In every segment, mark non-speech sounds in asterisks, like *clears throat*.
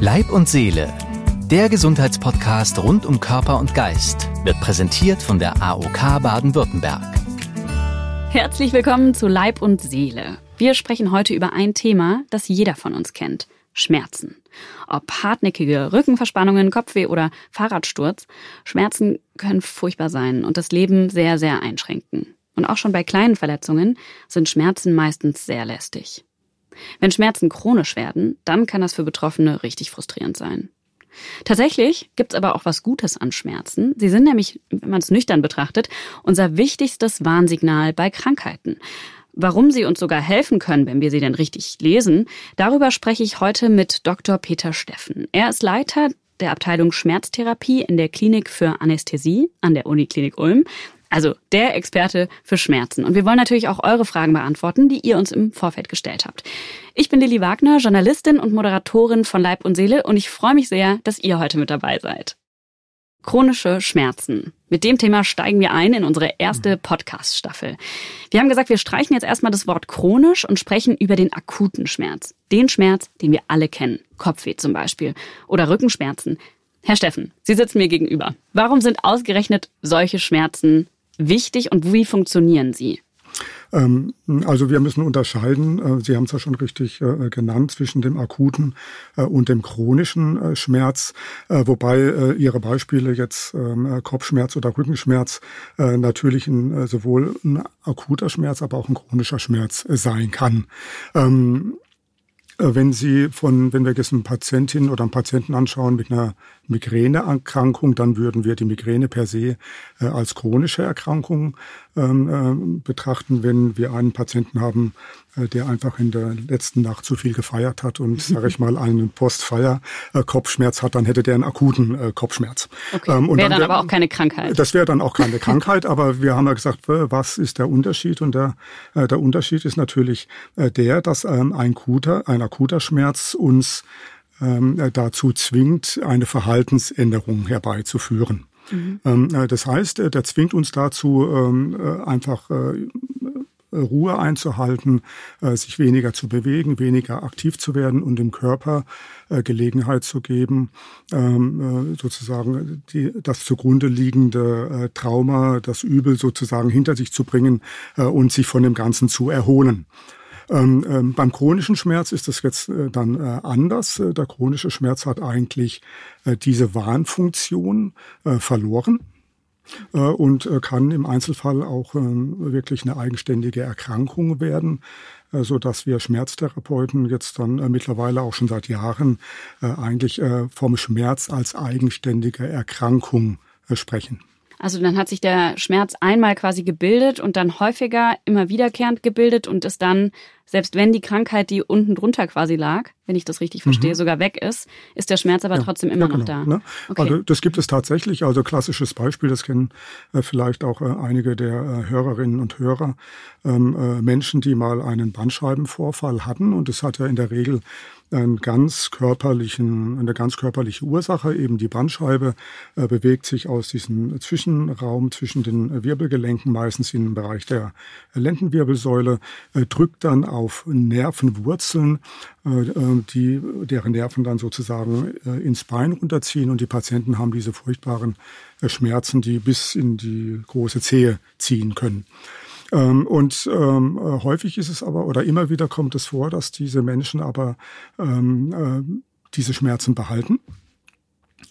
Leib und Seele, der Gesundheitspodcast rund um Körper und Geist, wird präsentiert von der AOK Baden-Württemberg. Herzlich willkommen zu Leib und Seele. Wir sprechen heute über ein Thema, das jeder von uns kennt. Schmerzen. Ob hartnäckige Rückenverspannungen, Kopfweh oder Fahrradsturz, Schmerzen können furchtbar sein und das Leben sehr, sehr einschränken. Und auch schon bei kleinen Verletzungen sind Schmerzen meistens sehr lästig. Wenn Schmerzen chronisch werden, dann kann das für Betroffene richtig frustrierend sein. Tatsächlich gibt's aber auch was Gutes an Schmerzen. Sie sind nämlich, wenn man es nüchtern betrachtet, unser wichtigstes Warnsignal bei Krankheiten. Warum sie uns sogar helfen können, wenn wir sie denn richtig lesen, darüber spreche ich heute mit Dr. Peter Steffen. Er ist Leiter der Abteilung Schmerztherapie in der Klinik für Anästhesie an der Uniklinik Ulm. Also der Experte für Schmerzen. Und wir wollen natürlich auch eure Fragen beantworten, die ihr uns im Vorfeld gestellt habt. Ich bin Lilly Wagner, Journalistin und Moderatorin von Leib und Seele und ich freue mich sehr, dass ihr heute mit dabei seid. Chronische Schmerzen. Mit dem Thema steigen wir ein in unsere erste Podcast-Staffel. Wir haben gesagt, wir streichen jetzt erstmal das Wort chronisch und sprechen über den akuten Schmerz. Den Schmerz, den wir alle kennen. Kopfweh zum Beispiel. Oder Rückenschmerzen. Herr Steffen, Sie sitzen mir gegenüber. Warum sind ausgerechnet solche Schmerzen wichtig und wie funktionieren sie? Ähm, also wir müssen unterscheiden, äh, Sie haben es ja schon richtig äh, genannt, zwischen dem akuten äh, und dem chronischen Schmerz, wobei Ihre Beispiele jetzt ähm, Kopfschmerz oder Rückenschmerz natürlich sowohl ein akuter Schmerz, aber auch ein chronischer Schmerz sein kann. Ähm, wenn Sie von, wenn wir jetzt eine Patientin oder einen Patienten anschauen mit einer Migräneerkrankung, dann würden wir die Migräne per se äh, als chronische Erkrankung ähm, äh, betrachten. Wenn wir einen Patienten haben, äh, der einfach in der letzten Nacht zu viel gefeiert hat und, sage ich mal, einen Postfeier-Kopfschmerz hat, dann hätte der einen akuten äh, Kopfschmerz. Okay. Ähm, wäre dann, dann aber auch keine Krankheit. Das wäre dann auch keine *laughs* Krankheit, aber wir haben ja gesagt, was ist der Unterschied? Und der, äh, der Unterschied ist natürlich äh, der, dass ähm, ein, akuter, ein akuter Schmerz uns ähm, äh, dazu zwingt, eine Verhaltensänderung herbeizuführen. Mhm. Ähm, äh, das heißt, äh, der zwingt uns dazu, ähm, einfach Ruhe einzuhalten, sich weniger zu bewegen, weniger aktiv zu werden und dem Körper Gelegenheit zu geben, sozusagen die, das zugrunde liegende Trauma, das Übel sozusagen hinter sich zu bringen und sich von dem Ganzen zu erholen. Ähm, ähm, beim chronischen Schmerz ist das jetzt äh, dann äh, anders. Äh, der chronische Schmerz hat eigentlich äh, diese Warnfunktion äh, verloren äh, und kann im Einzelfall auch ähm, wirklich eine eigenständige Erkrankung werden, so dass wir Schmerztherapeuten jetzt dann mittlerweile auch schon seit Jahren eigentlich vom Schmerz als eigenständige Erkrankung sprechen. Also dann hat sich der Schmerz einmal quasi gebildet und dann häufiger immer wiederkehrend gebildet und ist dann, selbst wenn die Krankheit, die unten drunter quasi lag, wenn ich das richtig verstehe, mhm. sogar weg ist, ist der Schmerz aber ja, trotzdem immer ja, genau, noch da. Ne? Okay. Also das gibt es tatsächlich. Also klassisches Beispiel, das kennen äh, vielleicht auch äh, einige der äh, Hörerinnen und Hörer. Ähm, äh, Menschen, die mal einen Bandscheibenvorfall hatten und es hat ja in der Regel einen ganz körperlichen, eine ganz körperliche Ursache. Eben die Bandscheibe äh, bewegt sich aus diesem Zwischenraum zwischen den Wirbelgelenken, meistens im Bereich der Lendenwirbelsäule, äh, drückt dann auf Nervenwurzeln, äh, äh die, deren Nerven dann sozusagen äh, ins Bein runterziehen und die Patienten haben diese furchtbaren Schmerzen, die bis in die große Zehe ziehen können. Ähm, und ähm, äh, häufig ist es aber, oder immer wieder kommt es vor, dass diese Menschen aber ähm, äh, diese Schmerzen behalten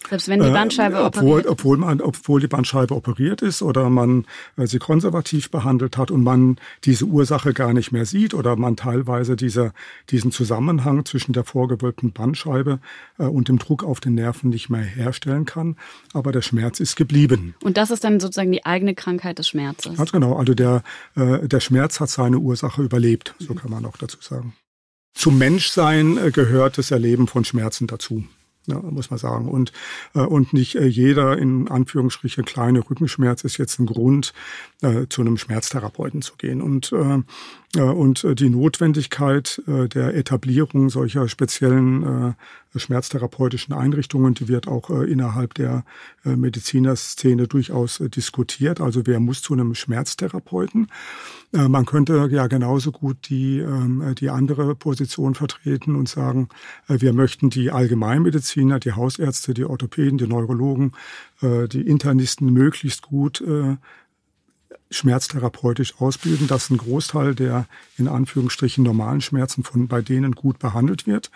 selbst wenn die äh, Bandscheibe äh, obwohl, operiert obwohl man, obwohl die Bandscheibe operiert ist oder man äh, sie konservativ behandelt hat und man diese Ursache gar nicht mehr sieht oder man teilweise dieser, diesen Zusammenhang zwischen der vorgewölbten Bandscheibe äh, und dem Druck auf den Nerven nicht mehr herstellen kann. Aber der Schmerz ist geblieben. Und das ist dann sozusagen die eigene Krankheit des Schmerzes. Ganz genau. Also der, äh, der Schmerz hat seine Ursache überlebt. So kann man auch dazu sagen. Zum Menschsein äh, gehört das Erleben von Schmerzen dazu. Ja, muss man sagen. Und, äh, und nicht äh, jeder in Anführungsstrichen kleine Rückenschmerz ist jetzt ein Grund, äh, zu einem Schmerztherapeuten zu gehen. Und, äh und äh, die Notwendigkeit äh, der Etablierung solcher speziellen äh, schmerztherapeutischen Einrichtungen, die wird auch äh, innerhalb der äh, Medizinerszene durchaus äh, diskutiert. Also wer muss zu einem Schmerztherapeuten? Äh, man könnte ja genauso gut die, äh, die andere Position vertreten und sagen, äh, wir möchten die Allgemeinmediziner, die Hausärzte, die Orthopäden, die Neurologen, äh, die Internisten möglichst gut äh, schmerztherapeutisch ausbilden, dass ein Großteil der in Anführungsstrichen normalen Schmerzen von bei denen gut behandelt wird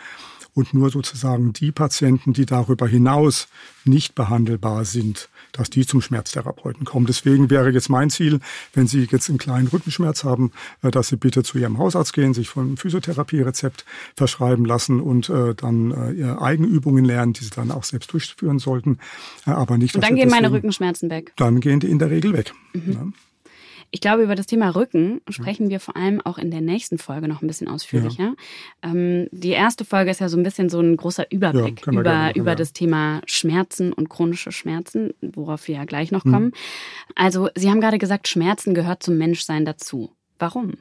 und nur sozusagen die Patienten, die darüber hinaus nicht behandelbar sind, dass die zum Schmerztherapeuten kommen. Deswegen wäre jetzt mein Ziel, wenn Sie jetzt einen kleinen Rückenschmerz haben, äh, dass Sie bitte zu Ihrem Hausarzt gehen, sich von Physiotherapie-Rezept verschreiben lassen und äh, dann äh, Eigenübungen lernen, die Sie dann auch selbst durchführen sollten, aber nicht. Und dann gehen meine Rückenschmerzen weg. Dann gehen die in der Regel weg. Mhm. Ja. Ich glaube, über das Thema Rücken sprechen wir vor allem auch in der nächsten Folge noch ein bisschen ausführlicher. Ja. Ähm, die erste Folge ist ja so ein bisschen so ein großer Überblick ja, über, gerne, über das Thema Schmerzen und chronische Schmerzen, worauf wir ja gleich noch kommen. Mhm. Also, Sie haben gerade gesagt, Schmerzen gehört zum Menschsein dazu. Warum?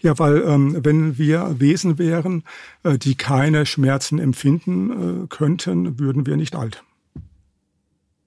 Ja, weil ähm, wenn wir Wesen wären, äh, die keine Schmerzen empfinden äh, könnten, würden wir nicht alt.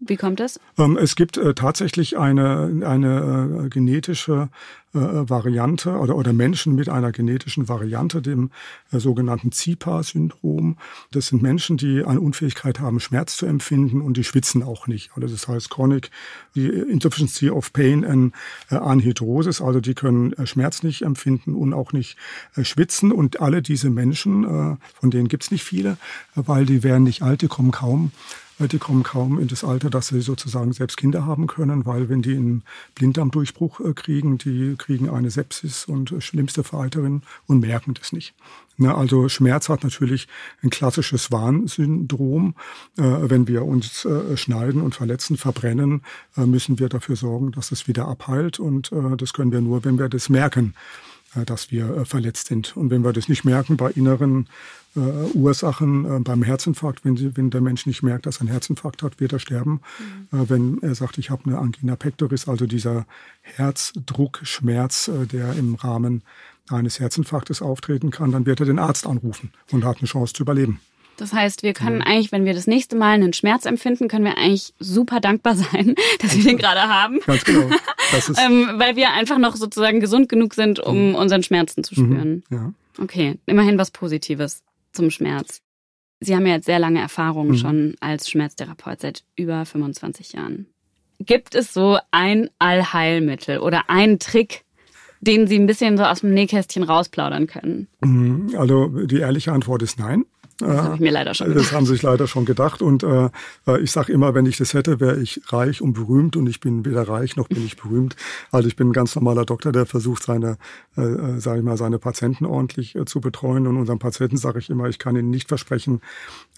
Wie kommt es? Ähm, es gibt äh, tatsächlich eine, eine äh, genetische äh, Variante oder, oder Menschen mit einer genetischen Variante, dem sogenannten ZIPA-Syndrom. Das sind Menschen, die eine Unfähigkeit haben, Schmerz zu empfinden und die schwitzen auch nicht. Also das heißt Chronic Insufficiency of Pain and Anhydrosis, also die können Schmerz nicht empfinden und auch nicht schwitzen. Und alle diese Menschen, von denen gibt's nicht viele, weil die werden nicht alt, die kommen kaum die kommen kaum in das Alter, dass sie sozusagen selbst Kinder haben können, weil wenn die einen Blinddarmdurchbruch äh, kriegen, die kriegen eine Sepsis und äh, schlimmste Veralterin und merken das nicht. also Schmerz hat natürlich ein klassisches Warnsyndrom. Äh, wenn wir uns schneiden und verletzen, verbrennen, müssen wir dafür sorgen, dass es wieder abheilt. Und das können wir nur, wenn wir das merken dass wir verletzt sind. Und wenn wir das nicht merken bei inneren äh, Ursachen äh, beim Herzinfarkt. Wenn, sie, wenn der Mensch nicht merkt, dass er einen Herzinfarkt hat, wird er sterben. Mhm. Äh, wenn er sagt, ich habe eine Angina pectoris, also dieser Herzdruckschmerz, äh, der im Rahmen eines Herzinfarktes auftreten kann, dann wird er den Arzt anrufen und hat eine Chance zu überleben. Das heißt, wir können ja. eigentlich, wenn wir das nächste Mal einen Schmerz empfinden, können wir eigentlich super dankbar sein, *laughs* dass wir den gerade haben. Ganz genau. *laughs* ähm, weil wir einfach noch sozusagen gesund genug sind, um mhm. unseren Schmerzen zu spüren. Mhm. Ja. Okay, immerhin was Positives zum Schmerz. Sie haben ja jetzt sehr lange Erfahrung mhm. schon als Schmerztherapeut seit über 25 Jahren. Gibt es so ein Allheilmittel oder einen Trick, den Sie ein bisschen so aus dem Nähkästchen rausplaudern können? Mhm. Also die ehrliche Antwort ist nein. Das habe ich mir leider schon gedacht. Das haben sich leider schon gedacht. Und äh, äh ich sage immer, wenn ich das hätte, wäre ich reich und berühmt. Und ich bin weder reich noch bin ich berühmt. Also ich bin ein ganz normaler Doktor, der versucht, seine, äh, äh sage ich mal, seine Patienten ordentlich äh, zu betreuen. Und unseren Patienten sage ich immer, ich kann ihnen nicht versprechen,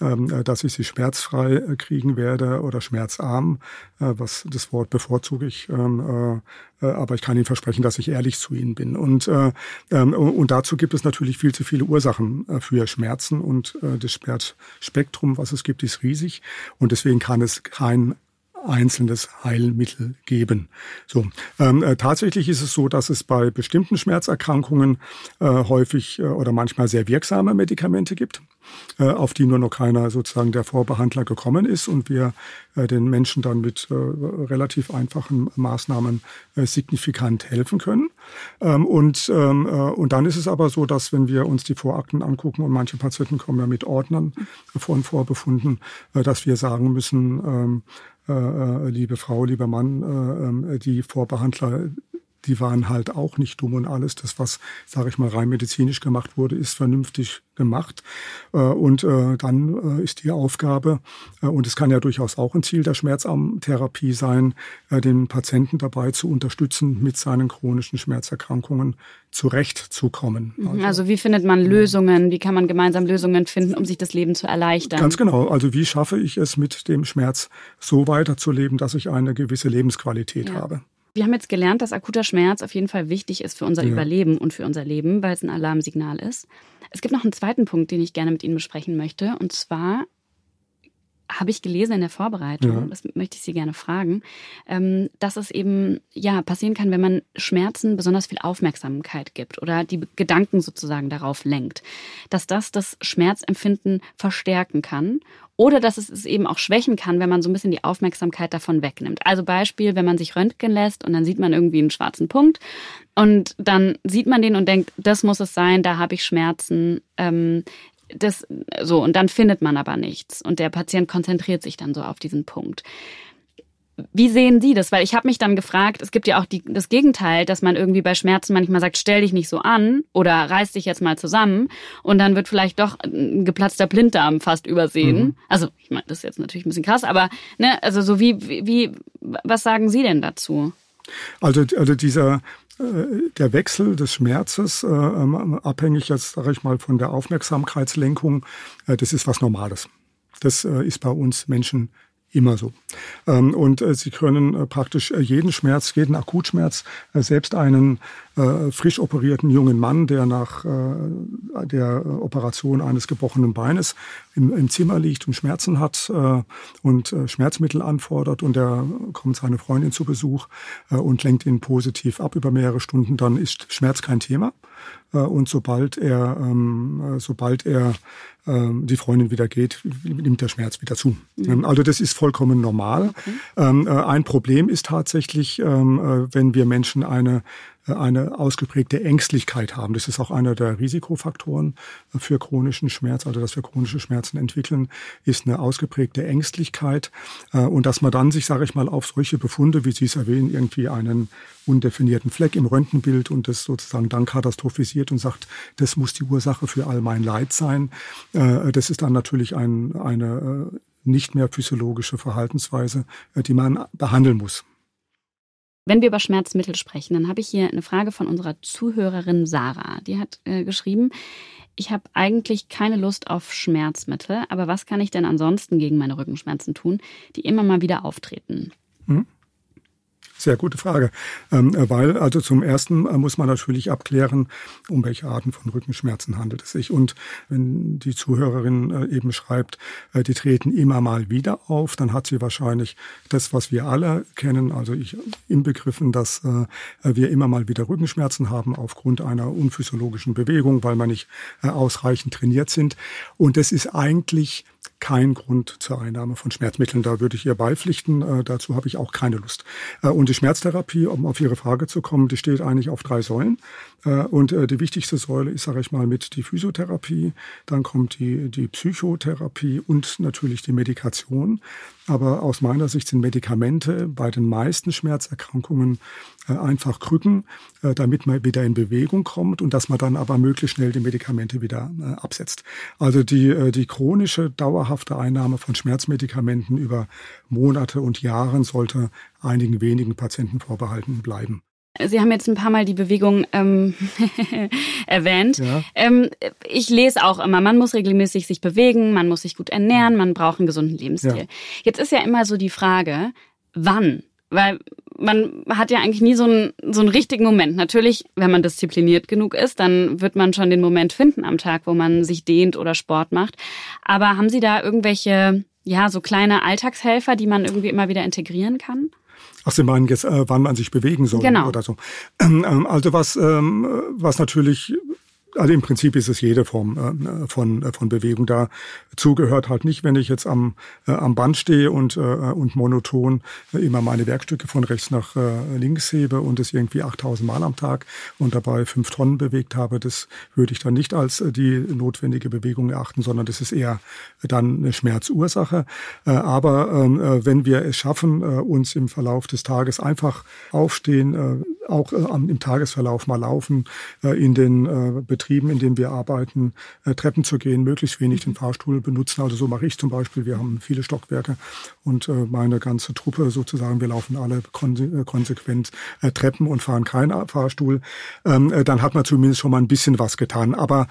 ähm, äh, dass ich sie schmerzfrei kriegen werde oder schmerzarm. Äh, was das Wort bevorzuge ich. Ähm, äh, aber ich kann Ihnen versprechen, dass ich ehrlich zu Ihnen bin. Und, äh, ähm, und dazu gibt es natürlich viel zu viele Ursachen äh, für Schmerzen und äh, das Schmerzspektrum, was es gibt, ist riesig und deswegen kann es kein einzelnes Heilmittel geben. So, ähm, äh, tatsächlich ist es so, dass es bei bestimmten Schmerzerkrankungen äh, häufig äh, oder manchmal sehr wirksame Medikamente gibt. Äh, auf die nur noch keiner sozusagen der Vorbehandler gekommen ist und wir äh, den Menschen dann mit äh, relativ einfachen Maßnahmen signifikant helfen können. Ähm, und, ähm, und dann ist es aber so, dass wenn wir uns die Vorakten angucken und manche Patienten kommen ja mit Ordnern von Vorbefunden, dass wir sagen müssen, ähm, liebe Frau, lieber Mann, die Vorbehandler die waren halt auch nicht dumm und alles. Das, was, sage ich mal, rein medizinisch gemacht wurde, ist vernünftig gemacht. Äh, und äh, dann äh, ist die Aufgabe, und es kann ja durchaus auch ein Ziel der Schmerzarmtherapie sein, den Patienten dabei zu unterstützen, mit seinen chronischen Schmerzerkrankungen zurechtzukommen. Mhm. Also, also wie findet man Lösungen? Wie kann man gemeinsam Lösungen finden, um sich das Leben zu erleichtern? Ganz genau. Also wie schaffe ich es, mit dem Schmerz so weiterzuleben, dass ich eine gewisse Lebensqualität ja. habe? Wir haben jetzt gelernt, dass akuter Schmerz auf jeden Fall wichtig ist für unser ja. Überleben und für unser Leben, weil es ein Alarmsignal ist. Es gibt noch einen zweiten Punkt, den ich gerne mit Ihnen besprechen möchte. Und zwar habe ich gelesen in der Vorbereitung, ja. das möchte ich Sie gerne fragen, ähm, dass es eben ja passieren kann, wenn man Schmerzen besonders viel Aufmerksamkeit gibt oder die Gedanken sozusagen darauf lenkt, dass das das Schmerzempfinden verstärken kann oder dass es es eben auch schwächen kann, wenn man so ein bisschen die Aufmerksamkeit davon wegnimmt. Also Beispiel, wenn man sich röntgen lässt und dann sieht man irgendwie einen schwarzen Punkt und dann sieht man den und denkt, das muss es sein, da habe ich Schmerzen. Ähm, das so und dann findet man aber nichts und der Patient konzentriert sich dann so auf diesen Punkt. Wie sehen Sie das? Weil ich habe mich dann gefragt, es gibt ja auch die, das Gegenteil, dass man irgendwie bei Schmerzen manchmal sagt, stell dich nicht so an oder reiß dich jetzt mal zusammen und dann wird vielleicht doch ein geplatzter Blinddarm fast übersehen. Mhm. Also ich meine, das ist jetzt natürlich ein bisschen krass, aber ne, also so wie, wie, was sagen Sie denn dazu? Also, also dieser äh, der Wechsel des Schmerzes, äh, ähm, abhängig jetzt, sage ich mal, von der Aufmerksamkeitslenkung, äh, das ist was Normales. Das ist bei uns Menschen immer so. Ähm, und Sie können praktisch jeden Schmerz, jeden Akutschmerz, selbst einen frisch operierten jungen Mann, der nach der Operation eines gebrochenen Beines im, Zimmer liegt und Schmerzen hat und Schmerzmittel anfordert und da kommt seine Freundin zu Besuch und lenkt ihn positiv ab über mehrere Stunden, dann ist Schmerz kein Thema. Und sobald er, ähm, sobald er ähm, die Freundin wieder geht, nimmt der Schmerz wieder zu. Mhm. Also das ist vollkommen normal. Okay. Ähm, äh, ein Problem ist tatsächlich, ähm, äh, wenn wir Menschen eine eine ausgeprägte Ängstlichkeit haben. Das ist auch einer der Risikofaktoren für chronischen Schmerz, also dass wir chronische Schmerzen entwickeln, ist eine ausgeprägte Ängstlichkeit. Und dass man dann sich, sage ich mal, auf solche Befunde, wie Sie es erwähnen, irgendwie einen undefinierten Fleck im Röntgenbild und das sozusagen dann katastrophisiert und sagt, das muss die Ursache für all mein Leid sein. Äh, das ist dann natürlich ein, eine äh, nicht mehr physiologische Verhaltensweise, äh, die man behandeln muss. Wenn wir über Schmerzmittel sprechen, dann habe ich hier eine Frage von unserer Zuhörerin Sarah. Die hat äh, geschrieben, ich habe eigentlich keine Lust auf Schmerzmittel, aber was kann ich denn ansonsten gegen meine Rückenschmerzen tun, die immer mal wieder auftreten? Hm? Sehr gute Frage, ähm, weil also zum ersten äh, muss man natürlich abklären, um welche Arten von Rückenschmerzen handelt es sich. Und wenn die Zuhörerin äh, eben schreibt, äh, die treten immer mal wieder auf, dann hat sie wahrscheinlich das, was wir alle kennen, also ich inbegriffen, dass wir immer mal wieder Rückenschmerzen haben aufgrund einer unphysiologischen Bewegung, weil wir nicht ausreichend trainiert sind. Und das ist eigentlich kein Grund zur Einnahme von Schmerzmitteln. Da würde ich ihr beipflichten. Äh, dazu habe ich auch keine Lust. Äh, und die Schmerztherapie, um auf Ihre Frage zu kommen, die steht eigentlich auf drei Säulen. Äh, und äh, die wichtigste Säule ist, sage ich mal, mit die Physiotherapie. Dann kommt die, die Psychotherapie und natürlich die Medikation. Aber aus meiner Sicht sind Medikamente bei den meisten Schmerzerkrankungen einfach Krücken, damit man wieder in Bewegung kommt und dass man dann aber möglichst schnell die Medikamente wieder absetzt. Also die, die chronische, dauerhafte Einnahme von Schmerzmedikamenten über Monate und Jahren sollte einigen wenigen Patienten vorbehalten bleiben. Sie haben jetzt ein paar Mal die Bewegung ähm, *laughs* erwähnt. Ja. Ähm, ich lese auch immer, man muss regelmäßig sich bewegen, man muss sich gut ernähren, man braucht einen gesunden Lebensstil. Ja. Jetzt ist ja immer so die Frage, wann? Weil man hat ja eigentlich nie so einen, so einen richtigen Moment. Natürlich, wenn man diszipliniert genug ist, dann wird man schon den Moment finden am Tag, wo man sich dehnt oder Sport macht. Aber haben Sie da irgendwelche, ja, so kleine Alltagshelfer, die man irgendwie immer wieder integrieren kann? Ach, Sie meinen jetzt, äh, wann man sich bewegen soll genau. oder so. Ähm, ähm, also was, ähm, was natürlich also im Prinzip ist es jede Form äh, von, äh, von Bewegung. Da zugehört halt nicht, wenn ich jetzt am, äh, am Band stehe und, äh, und monoton immer meine Werkstücke von rechts nach äh, links hebe und es irgendwie 8000 Mal am Tag und dabei fünf Tonnen bewegt habe. Das würde ich dann nicht als äh, die notwendige Bewegung erachten, sondern das ist eher dann eine Schmerzursache. Äh, aber ähm, äh, wenn wir es schaffen, äh, uns im Verlauf des Tages einfach aufstehen, äh, auch äh, im Tagesverlauf mal laufen, äh, in den äh, Betrieb Betrieben, in denen wir arbeiten, äh, Treppen zu gehen, möglichst wenig den Fahrstuhl benutzen. Also so mache ich zum Beispiel. Wir haben viele Stockwerke und äh, meine ganze Truppe sozusagen, wir laufen alle konse konsequent Treppen und fahren keinen Fahrstuhl. Ähm, dann hat man zumindest schon mal ein bisschen was getan. Aber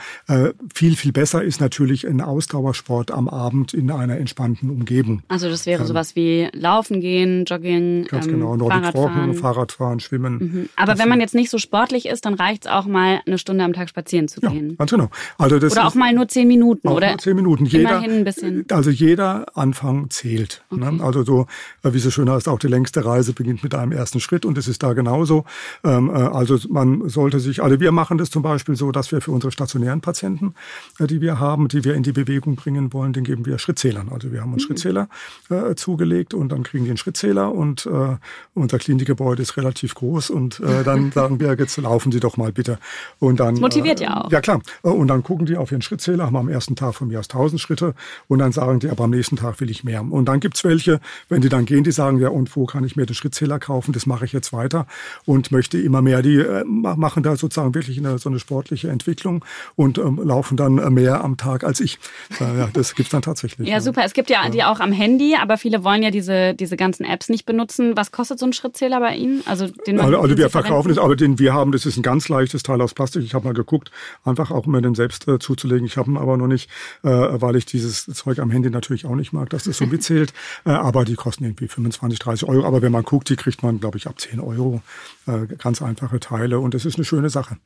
viel, viel besser ist natürlich ein Ausdauersport am Abend in einer entspannten Umgebung. Also das wäre ähm, sowas wie Laufen gehen, Jogging, ganz ähm, genau, Nordic Fahrradfahren. Walken, Fahrradfahren, Schwimmen. Mhm. Aber wenn man jetzt nicht so sportlich ist, dann reicht es auch mal eine Stunde am Tag spazieren zu gehen. Ja, ganz genau. Also das oder auch mal nur zehn Minuten. Auch oder nur zehn Minuten. Jeder, immerhin ein bisschen. Also jeder Anfang zählt. Ne? Okay. Ne? Also so, wie so schön heißt, auch die längste Reise beginnt mit einem ersten Schritt und es ist da genauso. Ähm, äh, also man sollte sich, also wir machen das zum Beispiel so, dass wir für unsere stationären Patienten, äh, die wir haben, die wir in die Bewegung bringen wollen, den geben wir Schrittzählern. Also wir haben uns mhm. Schrittzähler äh, zugelegt und dann kriegen die einen Schrittzähler und äh, unser Klinikgebäude ist relativ groß und äh, dann *laughs* sagen wir, jetzt laufen Sie doch mal bitte. Und dann, das motiviert äh, ja auch. Ja klar. Und dann gucken die auf ihren Schrittzähler, haben am ersten Tag von mir aus 1000 Schritte und dann sagen die, aber am nächsten Tag will ich mehr. Und dann gibt's welche, wenn die dann gehen, die sagen, ja und wo kann ich mir den Schrittzähler kaufen, das mache ich jetzt weiter und möchte immer mehr. Die äh, machen da sozusagen wirklich eine, so eine sportliche Entwicklung und ähm, laufen dann mehr am Tag als ich. Äh, ja, das gibt's dann tatsächlich. *laughs* Ja, super. Es gibt ja, ja die auch am Handy, aber viele wollen ja diese, diese ganzen Apps nicht benutzen. Was kostet so ein Schrittzähler bei Ihnen? Also, den also, also wir verkaufen es, aber den wir haben, das ist ein ganz leichtes Teil aus Plastik. Ich habe mal geguckt, einfach auch mir den selbst äh, zuzulegen. Ich habe ihn aber noch nicht, äh, weil ich dieses Zeug am Handy natürlich auch nicht mag, dass das so mitzählt. *laughs* äh, aber die kosten irgendwie 25, 30 Euro. Aber wenn man guckt, die kriegt man, glaube ich, ab 10 Euro. Äh, ganz einfache Teile und das ist eine schöne Sache.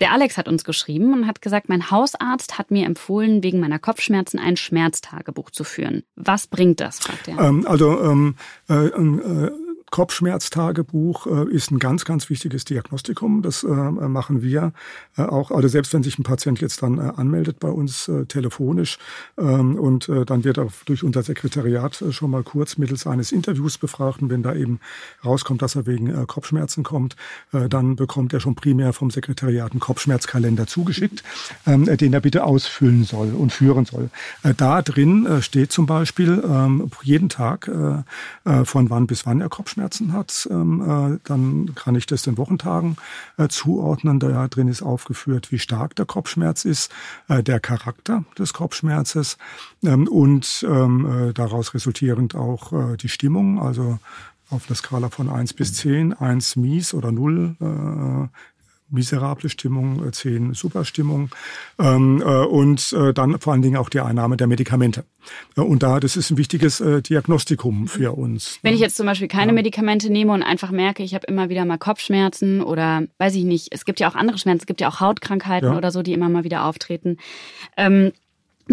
Der Alex hat uns geschrieben und hat gesagt, mein Hausarzt hat mir empfohlen, wegen meiner Kopfschmerzen ein Schmerztagebuch zu führen. Was bringt das, fragt er. Ähm, also ähm, äh, äh, Kopfschmerztagebuch äh, ist ein ganz, ganz wichtiges Diagnostikum. Das äh, machen wir äh, auch. Also selbst wenn sich ein Patient jetzt dann äh, anmeldet bei uns äh, telefonisch ähm, und äh, dann wird er durch unser Sekretariat schon mal kurz mittels eines Interviews befragt. Und wenn da eben rauskommt, dass er wegen Kopfschmerzen kommt, dann bekommt er schon primär vom Sekretariat einen Kopfschmerzkalender zugeschickt, ähm, den er bitte ausfüllen soll und führen soll. Da drin steht zum Beispiel ähm, jeden Tag von wann bis wann er Kopfschmerzen Kopfschmerzen hat, ähm, äh, dann kann ich das den Wochentagen äh, zuordnen. Da drin ist aufgeführt, wie stark der Kopfschmerz ist, äh, der Charakter des Kopfschmerzes ähm, und ähm, daraus resultierend auch die Stimmung. Also auf einer Skala von 1 bis 10, 1 mies oder 0 miserable Stimmung, 10 Superstimmung ähm, äh, und äh, dann vor allen Dingen auch die Einnahme der Medikamente. Äh, und da, das ist ein wichtiges äh, Diagnostikum für uns. Wenn ich jetzt zum Beispiel keine ja. Medikamente nehme und einfach merke, ich habe immer wieder mal Kopfschmerzen oder weiß ich nicht, es gibt ja auch andere Schmerzen, es gibt ja auch Hautkrankheiten ja. oder so, die immer mal wieder auftreten. Ähm,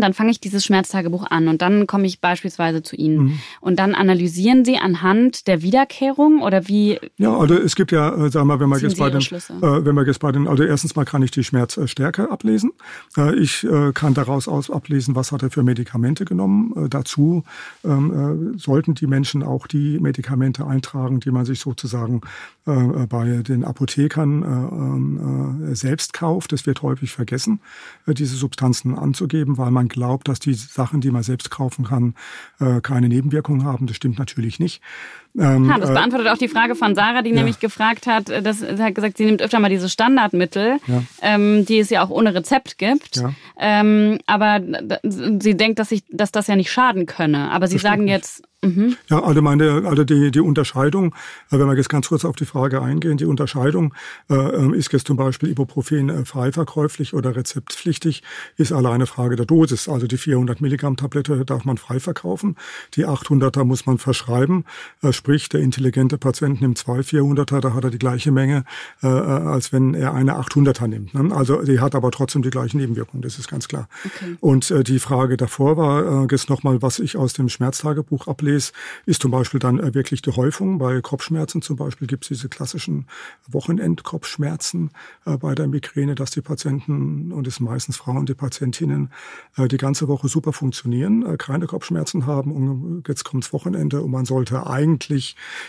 dann fange ich dieses Schmerztagebuch an und dann komme ich beispielsweise zu Ihnen. Mhm. Und dann analysieren Sie anhand der Wiederkehrung oder wie? Ja, also es gibt ja, äh, sagen wir, wenn man jetzt bei den, äh, wenn man jetzt bei den, also erstens mal kann ich die Schmerzstärke ablesen. Äh, ich äh, kann daraus aus ablesen, was hat er für Medikamente genommen. Äh, dazu ähm, äh, sollten die Menschen auch die Medikamente eintragen, die man sich sozusagen bei den Apothekern äh, ähm, äh, selbst kauft. Das wird häufig vergessen, diese Substanzen anzugeben, weil man man glaubt, dass die Sachen, die man selbst kaufen kann, äh, keine Nebenwirkungen haben. Das stimmt natürlich nicht. Ähm, ha, das äh, beantwortet auch die Frage von Sarah, die ja. nämlich gefragt hat, äh, dass sie hat gesagt, sie nimmt öfter mal diese Standardmittel, ja. ähm, die es ja auch ohne Rezept gibt. Ja. Ähm, aber sie denkt, dass, ich, dass das ja nicht schaden könne. Aber Sie sagen jetzt, Mhm. Ja, also meine, also die, die Unterscheidung, äh, wenn wir jetzt ganz kurz auf die Frage eingehen, die Unterscheidung, äh, ähm, ist jetzt zum Beispiel Ibuprofen frei verkäuflich oder rezeptpflichtig, ist alleine Frage der Dosis. Also die 400 Milligramm Tablette darf man frei verkaufen, die 800er muss man verschreiben, äh, sprich der intelligente Patient nimmt zwei 400er, da hat er die gleiche Menge, äh, äh als wenn er eine 800er nimmt. Ne? Also die hat aber trotzdem die gleichen Nebenwirkungen, das ist ganz klar. Okay. Und äh, die Frage davor war äh, jetzt nochmal, was ich aus dem Schmerztagebuch ablese, ist, zum Beispiel dann äh, wirklich die Häufung. Bei Kopfschmerzen zum Beispiel gibt es diese klassischen Wochenendkopfschmerzen äh, bei der Migräne, dass die Patienten, und es sind meistens Frauen, die Patientinnen, äh, die ganze Woche super funktionieren, keine Kopfschmerzen haben und jetzt kommt's Wochenende und man sollte eigentlich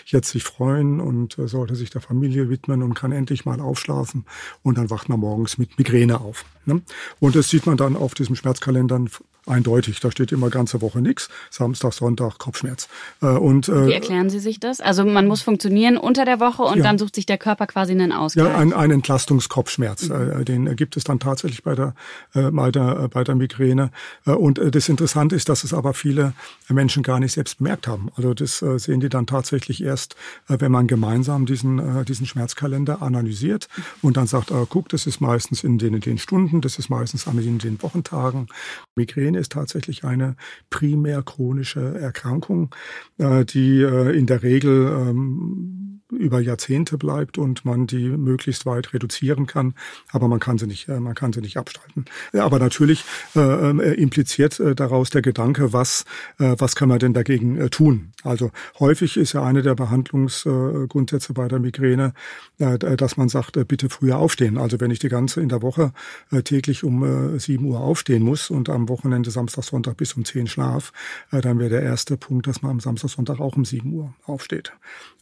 jetzt sich freuen und sollte sich der Familie widmen und kann endlich mal aufschlafen und dann wacht man morgens mit Migräne auf. Ne? Und das sieht man dann auf diesem Schmerzkalender eindeutig. Da steht immer ganze Woche nichts. Samstag, Sonntag, Kopfschmerz. Äh, und, äh, Wie erklären Sie sich das? Also man muss funktionieren unter der Woche und ja. dann sucht sich der Körper quasi einen Ausgleich. Ja, ein, ein Entlastungskopfschmerz. Mhm. Den gibt es dann tatsächlich bei der, bei der, bei der Migräne. Und das Interessante ist, dass es aber viele Menschen gar nicht selbst bemerkt haben. Also das sehen die dann tatsächlich erst, wenn man gemeinsam diesen, diesen Schmerzkalender analysiert und dann sagt, guck, das ist meistens in den, in den Stunden, das ist meistens an den, den Wochentagen. Migräne ist tatsächlich eine primär chronische Erkrankung, äh, die äh, in der Regel ähm, über Jahrzehnte bleibt und man die möglichst weit reduzieren kann, aber man kann sie nicht, äh, man kann sie nicht abschalten. Aber natürlich äh, impliziert äh, daraus der Gedanke, was, äh, was kann man denn dagegen äh, tun? Also häufig ist ja eine der Behandlungsgrundsätze bei der Migräne, äh, dass man sagt, äh, bitte früher aufstehen. Also wenn ich die ganze in der Woche äh, täglich um sieben Uhr aufstehen muss und am Wochenende Samstag, Sonntag bis um zehn Schlaf, dann wäre der erste Punkt, dass man am Samstag, Sonntag auch um sieben Uhr aufsteht.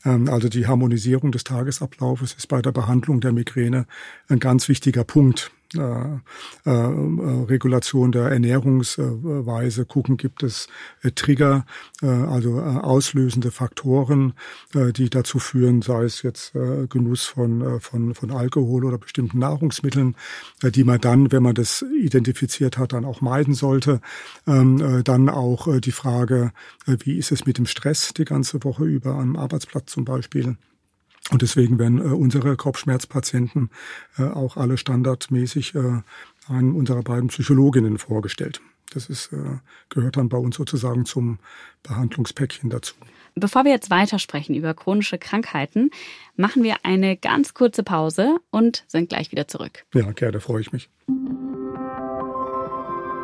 Ähm, also die Harmonisierung des Tagesablaufes ist bei der Behandlung der Migräne ein ganz wichtiger Punkt. Äh, äh, Regulation der Ernährungsweise gucken, gibt es äh, Trigger, äh, also äh, auslösende Faktoren, äh, die dazu führen, sei es jetzt Genuss von, von, von Alkohol oder bestimmten Nahrungsmitteln, die man dann, wenn man das identifiziert hat, dann auch meiden sollte. Ähm, dann auch die Frage, wie ist es mit dem Stress die ganze Woche über am Arbeitsplatz zum Beispiel. Und deswegen werden äh, unsere Kopfschmerzpatienten äh, auch alle standardmäßig äh, an unserer beiden Psychologinnen vorgestellt. Das ist, äh, gehört dann bei uns sozusagen zum Behandlungspäckchen dazu. Bevor wir jetzt weitersprechen über chronische Krankheiten, machen wir eine ganz kurze Pause und sind gleich wieder zurück. Ja, gerne, freue ich mich.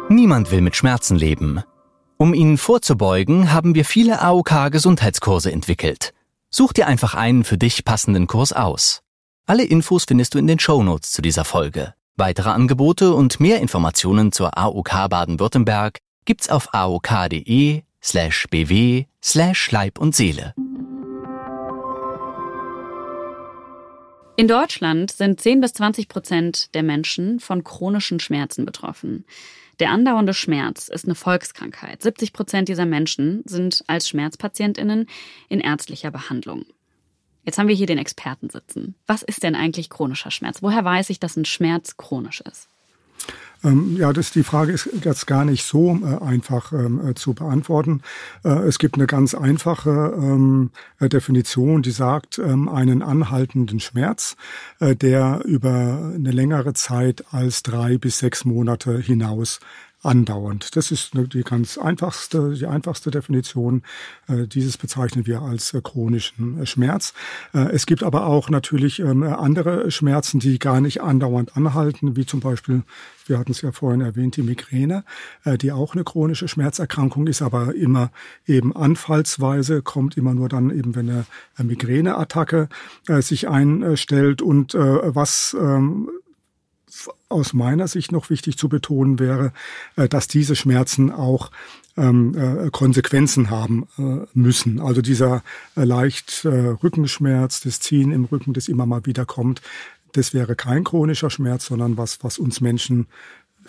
Niemand will mit Schmerzen leben. Um ihnen vorzubeugen, haben wir viele AOK-Gesundheitskurse entwickelt. Such dir einfach einen für dich passenden Kurs aus. Alle Infos findest du in den Shownotes zu dieser Folge. Weitere Angebote und mehr Informationen zur AOK Baden-Württemberg gibt's auf aok.de slash bw slash Leib und Seele. In Deutschland sind 10 bis 20 Prozent der Menschen von chronischen Schmerzen betroffen. Der andauernde Schmerz ist eine Volkskrankheit. 70 Prozent dieser Menschen sind als Schmerzpatientinnen in ärztlicher Behandlung. Jetzt haben wir hier den Experten sitzen. Was ist denn eigentlich chronischer Schmerz? Woher weiß ich, dass ein Schmerz chronisch ist? Ähm, ja, das, die Frage ist jetzt gar nicht so äh, einfach ähm, äh, zu beantworten. Äh, es gibt eine ganz einfache ähm, äh, Definition, die sagt, einen anhaltenden Schmerz, der über eine längere Zeit als drei bis sechs Monate hinaus andauernd. Das ist die ganz einfachste, die einfachste Definition. Äh, dieses bezeichnen wir als äh, chronischen äh, Schmerz. Es gibt aber auch natürlich ähm, andere Schmerzen, die gar nicht andauernd anhalten, wie zum Beispiel, wir hatten es ja vorhin erwähnt, die Migräne, die auch eine chronische Schmerzerkrankung ist, aber immer eben anfallsweise, kommt immer nur dann eben, wenn eine Migräneattacke sich einstellt und was ähm, aus meiner Sicht noch wichtig zu betonen wäre, äh, dass diese Schmerzen auch ähm, äh, Konsequenzen haben äh, müssen. Also dieser leicht Rückenschmerz, das Ziehen im Rücken, das immer mal wieder kommt, das wäre kein chronischer Schmerz, sondern was, was uns Menschen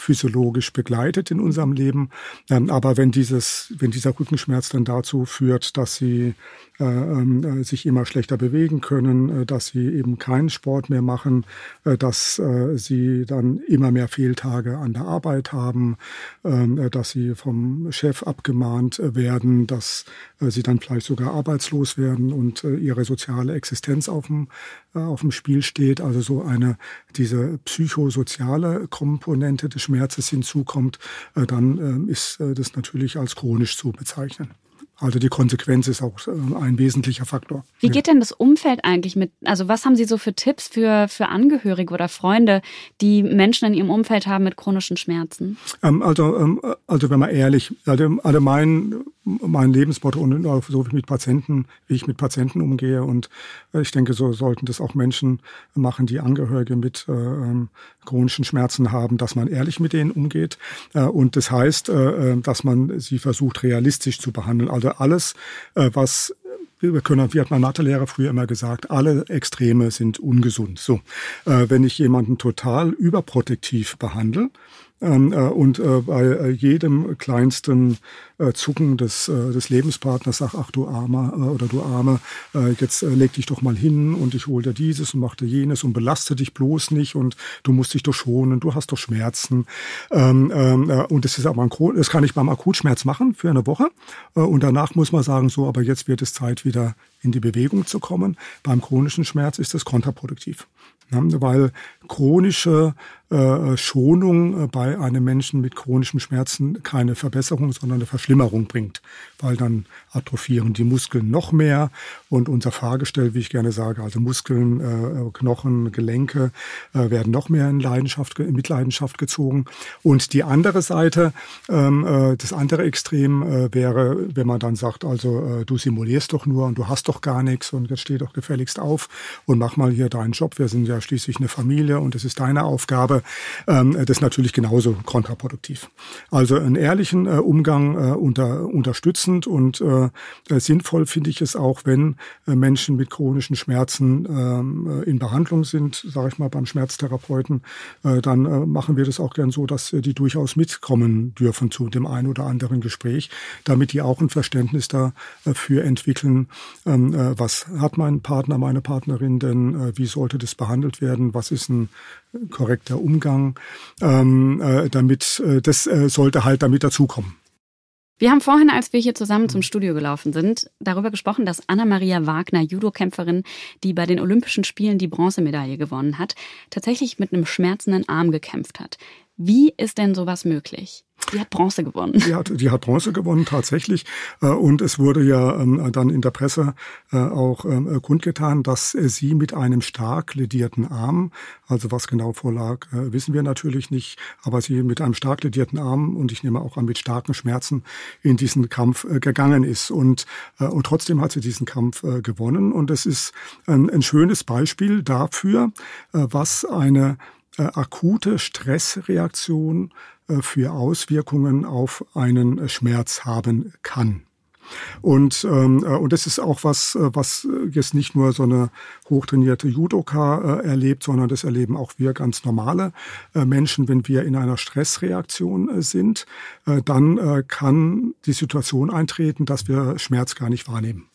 physiologisch begleitet in unserem Leben. Ähm, aber wenn dieses, wenn dieser Rückenschmerz dann dazu führt, dass sie äh, äh, sich immer schlechter bewegen können, äh, dass sie eben keinen Sport mehr machen, äh, dass sie dann immer mehr Fehltage an der Arbeit haben, ähm, äh, dass sie vom Chef abgemahnt werden, dass sie dann vielleicht sogar arbeitslos werden und ihre soziale Existenz auf dem, auf dem Spiel steht. Also so eine, diese psychosoziale Komponente des Schmerzes hinzukommt, dann ähm, ist das natürlich als chronisch zu bezeichnen. Also die Konsequenz ist auch äh, ein wesentlicher Faktor. Wie geht denn das Umfeld eigentlich mit, also was haben Sie so für Tipps für, für Angehörige oder Freunde, die Menschen in ihrem Umfeld haben mit chronischen Schmerzen? Ähm, also, ähm, also wenn man ehrlich, also, also mein, mein Lebensmotto und so wie ich mit Patienten, wie ich mit Patienten umgehe und äh, ich denke, so sollten das auch Menschen machen, die Angehörige mit äh, ähm, chronischen Schmerzen haben, dass man ehrlich mit denen umgeht. Und das heißt, dass man sie versucht, realistisch zu behandeln. Also alles, äh, was wir können, wie hat mein Mathelehrer früher immer gesagt, alle Extreme sind ungesund. So, äh, wenn ich jemanden total überprotektiv behandle, äh, und äh, bei äh, jedem kleinsten äh, Zucken des, äh, des Lebenspartners sag, ach du Armer äh, oder du Arme, äh, jetzt äh, leg dich doch mal hin und ich hol dir dieses und mach dir jenes und belaste dich bloß nicht und du musst dich doch schonen, du hast doch Schmerzen. Ähm, ähm, äh, und das ist aber ein, das kann ich beim Akutschmerz machen für eine Woche. Äh, und danach muss man sagen, so, aber jetzt wird es Zeit, wieder in die Bewegung zu kommen. Beim chronischen Schmerz ist das kontraproduktiv. Ja, weil chronische äh, Schonung äh, bei einem Menschen mit chronischen Schmerzen keine Verbesserung, sondern eine Verschlimmerung bringt, weil dann atrophieren die Muskeln noch mehr und unser Fahrgestell, wie ich gerne sage, also Muskeln, äh, Knochen, Gelenke äh, werden noch mehr in Leidenschaft, in Mitleidenschaft gezogen. Und die andere Seite, ähm, äh, das andere Extrem äh, wäre, wenn man dann sagt, also äh, du simulierst doch nur und du hast doch gar nichts und jetzt steh doch gefälligst auf und mach mal hier deinen Job. Wir sind ja schließlich eine Familie und es ist deine Aufgabe, ähm, das ist natürlich genauso kontraproduktiv. Also einen ehrlichen äh, Umgang äh, unter, unterstützend und äh, sinnvoll finde ich es auch, wenn äh, Menschen mit chronischen Schmerzen ähm, äh, in Behandlung sind, sage ich mal beim Schmerztherapeuten, äh, dann äh, machen wir das auch gern so, dass äh, die durchaus mitkommen dürfen zu dem einen oder anderen Gespräch, damit die auch ein Verständnis dafür entwickeln, ähm, äh, was hat mein Partner, meine Partnerin denn, äh, wie sollte das behandelt werden, was ist ein korrekter Umgang, ähm, äh, damit äh, das äh, sollte halt damit dazukommen. Wir haben vorhin, als wir hier zusammen zum Studio gelaufen sind, darüber gesprochen, dass Anna-Maria Wagner, Judokämpferin, die bei den Olympischen Spielen die Bronzemedaille gewonnen hat, tatsächlich mit einem schmerzenden Arm gekämpft hat. Wie ist denn sowas möglich? Die hat Bronze gewonnen. Die hat, die hat Bronze gewonnen, tatsächlich. Äh, und es wurde ja ähm, dann in der Presse äh, auch ähm, kundgetan, dass sie mit einem stark ledierten Arm, also was genau vorlag, äh, wissen wir natürlich nicht, aber sie mit einem stark ledierten Arm und ich nehme auch an mit starken Schmerzen in diesen Kampf gegangen ist. Und, und trotzdem hat sie diesen Kampf gewonnen. Und es ist ein, ein schönes Beispiel dafür, was eine akute Stressreaktion äh, für Auswirkungen auf einen Schmerz haben kann. Und, ähm, äh, und das ist auch was, äh, was jetzt nicht nur so eine hochtrainierte Judoka äh, erlebt, sondern das erleben auch wir ganz normale äh, Menschen, wenn wir in einer Stressreaktion äh, sind, äh, dann äh, kann die Situation eintreten, dass wir Schmerz gar nicht wahrnehmen.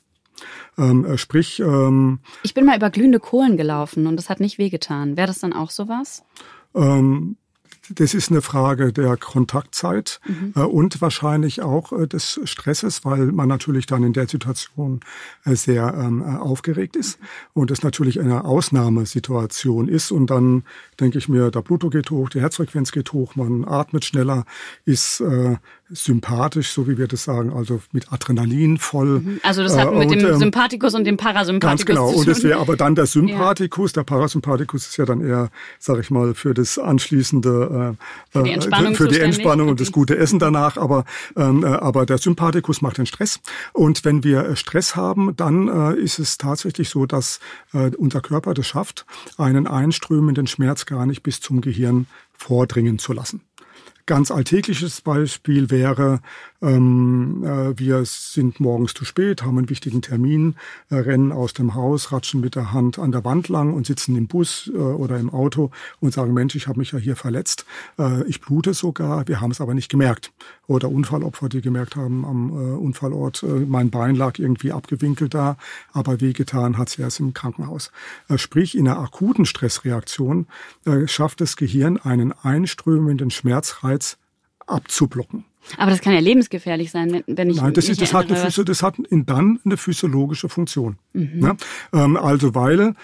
Ähm, äh, sprich, ähm, ich bin mal über glühende Kohlen gelaufen und das hat nicht wehgetan. Wäre das dann auch sowas? Ähm, das ist eine Frage der Kontaktzeit mhm. äh, und wahrscheinlich auch äh, des Stresses, weil man natürlich dann in der Situation äh, sehr ähm, äh, aufgeregt ist und es natürlich eine Ausnahmesituation ist und dann denke ich mir, der Blutdruck geht hoch, die Herzfrequenz geht hoch, man atmet schneller, ist äh, sympathisch, so wie wir das sagen, also mit Adrenalin voll. Mhm. Also das hat äh, mit und, dem ähm, Sympathikus und dem Parasympathikus Ganz genau. Und es wäre aber dann der Sympathikus. Ja. Der Parasympathikus ist ja dann eher, sag ich mal, für das anschließende, äh, für die Entspannung, für die Entspannung und das gute Essen danach. Aber, ähm, äh, aber der Sympathikus macht den Stress. Und wenn wir Stress haben, dann äh, ist es tatsächlich so, dass äh, unser Körper das schafft, einen einströmenden Schmerz gar nicht bis zum Gehirn vordringen zu lassen. Ganz alltägliches Beispiel wäre, ähm, äh, wir sind morgens zu spät, haben einen wichtigen Termin, äh, rennen aus dem Haus, ratschen mit der Hand an der Wand lang und sitzen im Bus äh, oder im Auto und sagen, Mensch, ich habe mich ja hier verletzt, äh, ich blute sogar, wir haben es aber nicht gemerkt. Oder Unfallopfer, die gemerkt haben am äh, Unfallort, äh, mein Bein lag irgendwie abgewinkelt da, aber wehgetan hat es erst im Krankenhaus. sprich, in einer akuten Stressreaktion schafft das Gehirn einen einströmenden Schmerzreiz abzublocken. Aber das kann ja lebensgefährlich sein, wenn, wenn ich. Nein, das, ist, das, hat, eine, das hat dann eine physiologische Funktion. Mhm. Ne? Ähm, also, weil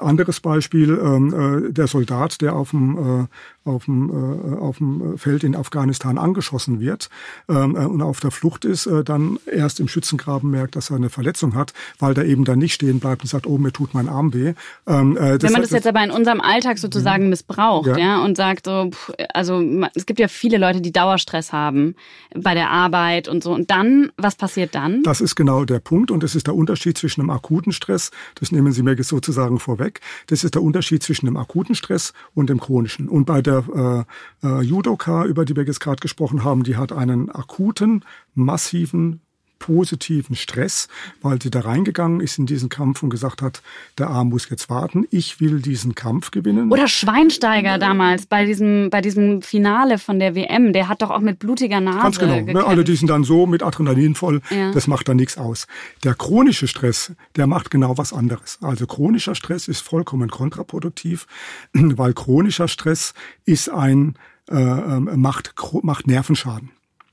anderes Beispiel, ähm, äh, der Soldat, der auf dem, äh, auf, dem, äh, auf dem Feld in Afghanistan angeschossen wird ähm, äh, und auf der Flucht ist, äh, dann erst im Schützengraben merkt, dass er eine Verletzung hat, weil der eben dann nicht stehen bleibt und sagt, oh, mir tut mein Arm weh. Ähm, äh, Wenn man das jetzt aber in unserem Alltag sozusagen mhm. missbraucht, ja. ja, und sagt so, pff, also es gibt ja viele Leute, die Dauerstress haben bei der Arbeit und so. Und dann, was passiert dann? Das ist genau der Punkt und das ist der Unterschied zwischen einem akuten Stress, das nehmen Sie mir sozusagen vorweg. Das ist der Unterschied zwischen dem akuten Stress und dem chronischen. Und bei der äh, äh, Judoka, über die wir jetzt gerade gesprochen haben, die hat einen akuten, massiven positiven Stress, weil sie da reingegangen ist in diesen Kampf und gesagt hat, der Arm muss jetzt warten, ich will diesen Kampf gewinnen. Oder Schweinsteiger damals bei diesem, bei diesem Finale von der WM, der hat doch auch mit blutiger Nase Ganz genau, ne? alle die sind dann so mit Adrenalin voll, ja. das macht dann nichts aus. Der chronische Stress, der macht genau was anderes. Also chronischer Stress ist vollkommen kontraproduktiv, *clears throat* weil chronischer Stress ist ein, äh, ähm, macht, macht Nervenschaden.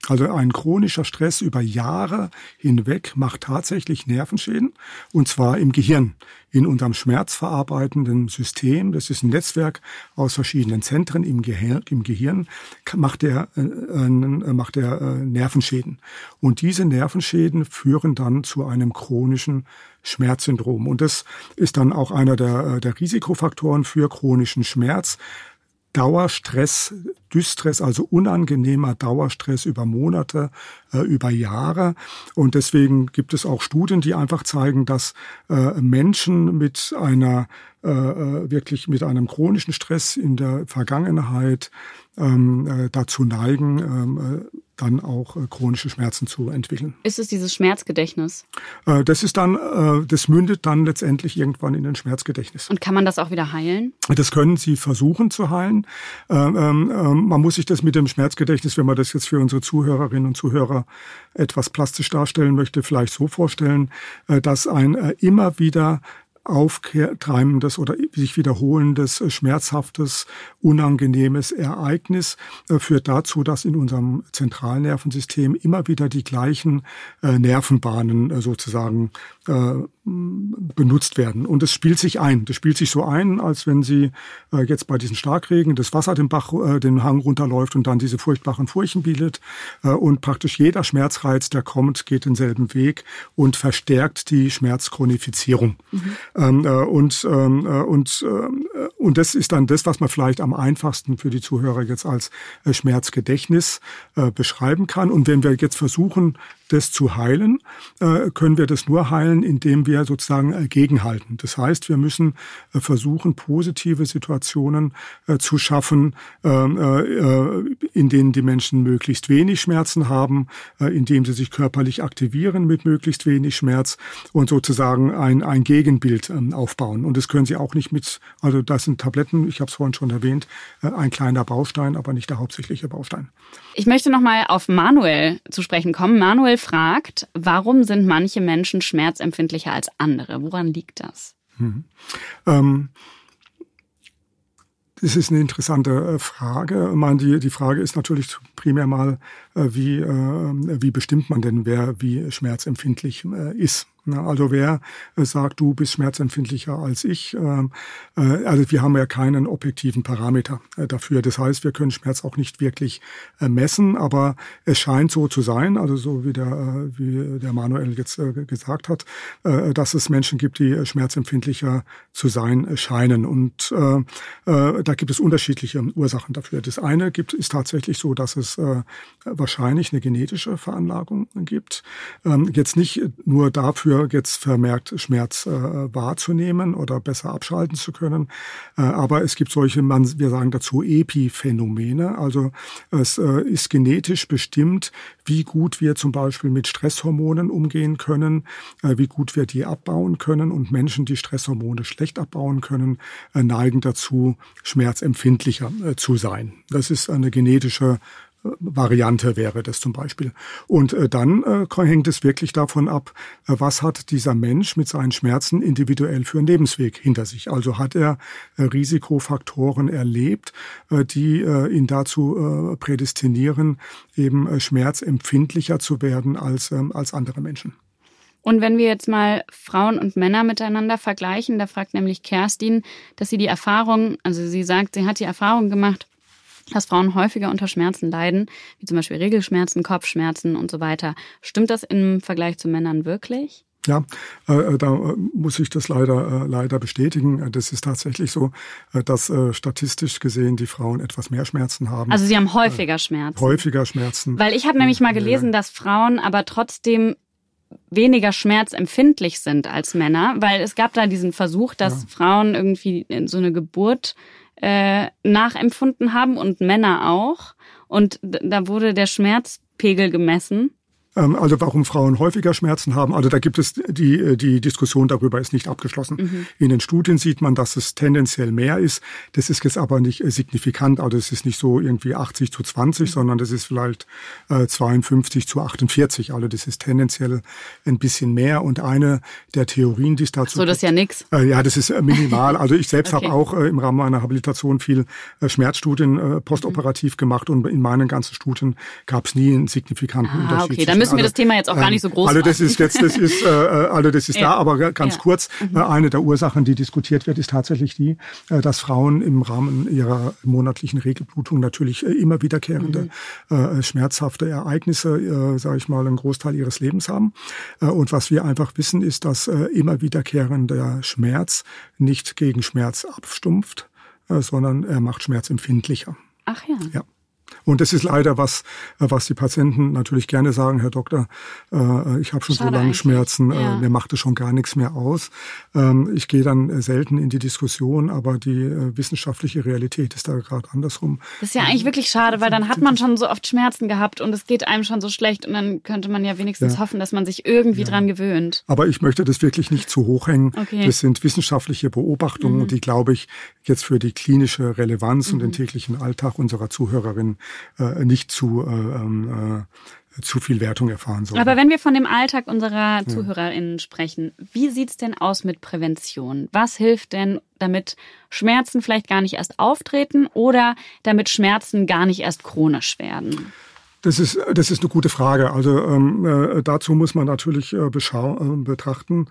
Also ein chronischer Stress über Jahre hinweg macht tatsächlich Nervenschäden und zwar im Gehirn, in unserem schmerzverarbeitenden System. Das ist ein Netzwerk aus verschiedenen Zentren im Gehirn, im Gehirn macht der, äh, äh, macht der äh, Nervenschäden. Und diese Nervenschäden führen dann zu einem chronischen Schmerzsyndrom. Und das ist dann auch einer der, äh, der Risikofaktoren für chronischen Schmerz. Dauerstress, Dystress, also unangenehmer Dauerstress über Monate, äh, über Jahre. Und deswegen gibt es auch Studien, die einfach zeigen, dass äh, Menschen mit einer äh, äh wirklich mit einem chronischen Stress in der Vergangenheit ähm, äh, dazu neigen, ähm, äh, dann auch äh, chronische Schmerzen zu entwickeln. Ist es dieses Schmerzgedächtnis? Äh, das ist dann, äh, das mündet dann letztendlich irgendwann in ein Schmerzgedächtnis. Und kann man das auch wieder heilen? Das können Sie versuchen zu heilen. Ähm, ähm, ähm, man muss sich das mit dem Schmerzgedächtnis, wenn man das jetzt für unsere Zuhörerinnen und Zuhörer etwas plastisch darstellen möchte, vielleicht so vorstellen, dass ein immer wieder auftreibendes oder sich wiederholendes, äh, schmerzhaftes, unangenehmes Ereignis äh, führt dazu, dass in unserem Zentralnervensystem immer wieder die gleichen äh, Nervenbahnen sozusagen benutzt werden. Und es spielt sich ein. Das spielt sich so ein, als wenn Sie jetzt bei diesen Starkregen das Wasser den Bach, den Hang runterläuft und dann diese furchtbaren Furchen bildet. Und praktisch jeder Schmerzreiz, der kommt, geht denselben Weg und verstärkt die Schmerzchronifizierung. Mhm. Ähm, äh, und, ähm, äh, und, äh, und das ist dann das, was man vielleicht am einfachsten für die Zuhörer jetzt als äh, Schmerzgedächtnis äh, beschreiben kann. Und wenn wir jetzt versuchen, das zu heilen, äh, können wir das nur heilen, indem wir sozusagen äh, gegenhalten. Das heißt, wir müssen äh, versuchen, positive Situationen zu schaffen, ähm, in denen die Menschen möglichst wenig Schmerzen haben, indem sie sich körperlich aktivieren mit möglichst wenig Schmerz und sozusagen ein, ein Gegenbild ähm, aufbauen. Und das können Sie auch nicht mit, also das sind Tabletten, ich habe es vorhin schon erwähnt, ein kleiner Baustein, aber nicht der hauptsächliche Baustein. Ich möchte nochmal auf Manuel zu sprechen kommen. Manuel fragt, warum sind manche Menschen schmerzempfindlicher als andere? Woran liegt das? Mhm. Ähm, das ist eine interessante äh, Frage. Ich meine, die, die Frage ist natürlich primär mal, äh, wie, äh, wie bestimmt man denn, wer wie schmerzempfindlich ist. Ne? Also wer äh, sagt, du bist schmerzempfindlicher als ich, äh, also wir haben ja keinen objektiven Parameter äh, dafür. Das heißt, wir können Schmerz auch nicht wirklich messen, aber es scheint so zu sein, also so wie der, wie der Manuel jetzt gesagt hat, dass es Menschen gibt, die schmerzempfindlicher zu sein scheinen. Und da gibt es unterschiedliche Ursachen dafür. Das eine gibt, ist tatsächlich so, dass es wahrscheinlich eine genetische Veranlagung gibt. Ähm, jetzt nicht nur dafür, jetzt vermehrt Schmerz äh, wahrzunehmen oder besser abschalten zu können. Äh, aber es gibt solche, man, wir sagen dazu Epiphänomene. Also es äh, ist genetisch bestimmt, wie gut wir zum Beispiel mit Stresshormonen umgehen können, äh, wie gut wir die abbauen können. Und Menschen, die Stresshormone schlecht abbauen können, äh, neigen dazu, schmerzempfindlicher äh, zu sein. Das ist eine genetische Variante wäre das zum Beispiel. Und äh, dann äh, hängt es wirklich davon ab, äh, was hat dieser Mensch mit seinen Schmerzen individuell für einen Lebensweg hinter sich. Also hat er äh, Risikofaktoren erlebt, äh, die äh, ihn dazu äh, prädestinieren, eben äh, schmerzempfindlicher zu werden als, äh, als andere Menschen. Und wenn wir jetzt mal Frauen und Männer miteinander vergleichen, da fragt nämlich Kerstin, dass sie die Erfahrung, also sie sagt, sie hat die Erfahrung gemacht, dass Frauen häufiger unter Schmerzen leiden, wie zum Beispiel Regelschmerzen, Kopfschmerzen und so weiter. Stimmt das im Vergleich zu Männern wirklich? Ja, äh, äh da äh, muss ich das leider, äh, leider bestätigen. Das ist tatsächlich so, äh, dass statistisch gesehen die Frauen etwas mehr Schmerzen haben. Also sie haben häufiger Schmerzen. Häufiger Schmerzen. Weil ich habe nämlich mal gelesen, dass Frauen aber trotzdem weniger schmerzempfindlich sind als Männer, weil es gab da diesen Versuch, dass ja. Frauen irgendwie in so eine Geburt äh, nachempfunden haben und Männer auch. Und da wurde der Schmerzpegel gemessen. Ähm, also warum Frauen häufiger Schmerzen haben. Also da gibt es die, äh, die Diskussion darüber ist nicht abgeschlossen. Mhm. In den Studien sieht man, dass es tendenziell mehr ist. Das ist jetzt aber nicht äh, signifikant. Also es ist nicht so irgendwie 80 zu 20, mhm. sondern das ist vielleicht äh, 52 zu 48. Also das ist tendenziell ein bisschen mehr. Und eine der Theorien, die es dazu so, das ist ja nix. Äh, ja, das ist äh, minimal. Also ich selbst *laughs* okay. habe auch äh, im Rahmen meiner Habilitation viel äh, Schmerzstudien äh, postoperativ mhm. gemacht und in meinen ganzen Studien gab es nie einen signifikanten ah, Unterschied. Okay, müssen wir das Thema jetzt auch gar nicht so groß also das ist jetzt, das ist, *laughs* äh, äh, also das ist ja. da, aber ganz ja. kurz, mhm. Äh, eine der Ursachen, die diskutiert wird, ist tatsächlich die, äh, dass Frauen im Rahmen ihrer monatlichen Regelblutung natürlich immer wiederkehrende mhm. äh, schmerzhafte Ereignisse, äh, sage ich mal, einen Großteil ihres Lebens haben. Und was wir einfach wissen, ist, dass immer wiederkehrender Schmerz nicht gegen Schmerz abstumpft, sondern er macht Schmerz empfindlicher. Ach ja. Ja. Und das ist leider was, äh, was die Patienten natürlich gerne sagen, Herr Doktor, äh, ich habe schon Schade so lange Schmerzen, äh, ja. mir macht es schon gar nichts mehr aus. Ähm, ich gehe dann selten in die Diskussion, aber die wissenschaftliche Realität ist da gerade andersrum. Das ist ja eigentlich wirklich schade, weil dann hat man schon so oft Schmerzen gehabt und es geht einem schon so schlecht und dann könnte man ja wenigstens ja. hoffen, dass man sich irgendwie ja. dran gewöhnt. Aber ich möchte das wirklich nicht zu hoch hängen. Okay. Das sind wissenschaftliche Beobachtungen, mhm. die, glaube ich, jetzt für die klinische Relevanz mhm. und den täglichen Alltag unserer Zuhörerinnen äh, nicht zu äh, ähm, äh, zu viel Wertung erfahren soll. Aber wenn wir von dem Alltag unserer ZuhörerInnen ja. sprechen, wie sieht's denn aus mit Prävention? Was hilft denn, damit Schmerzen vielleicht gar nicht erst auftreten oder damit Schmerzen gar nicht erst chronisch werden? Das ist, das ist eine gute Frage. Also ähm, äh, dazu muss man natürlich äh, äh, betrachten,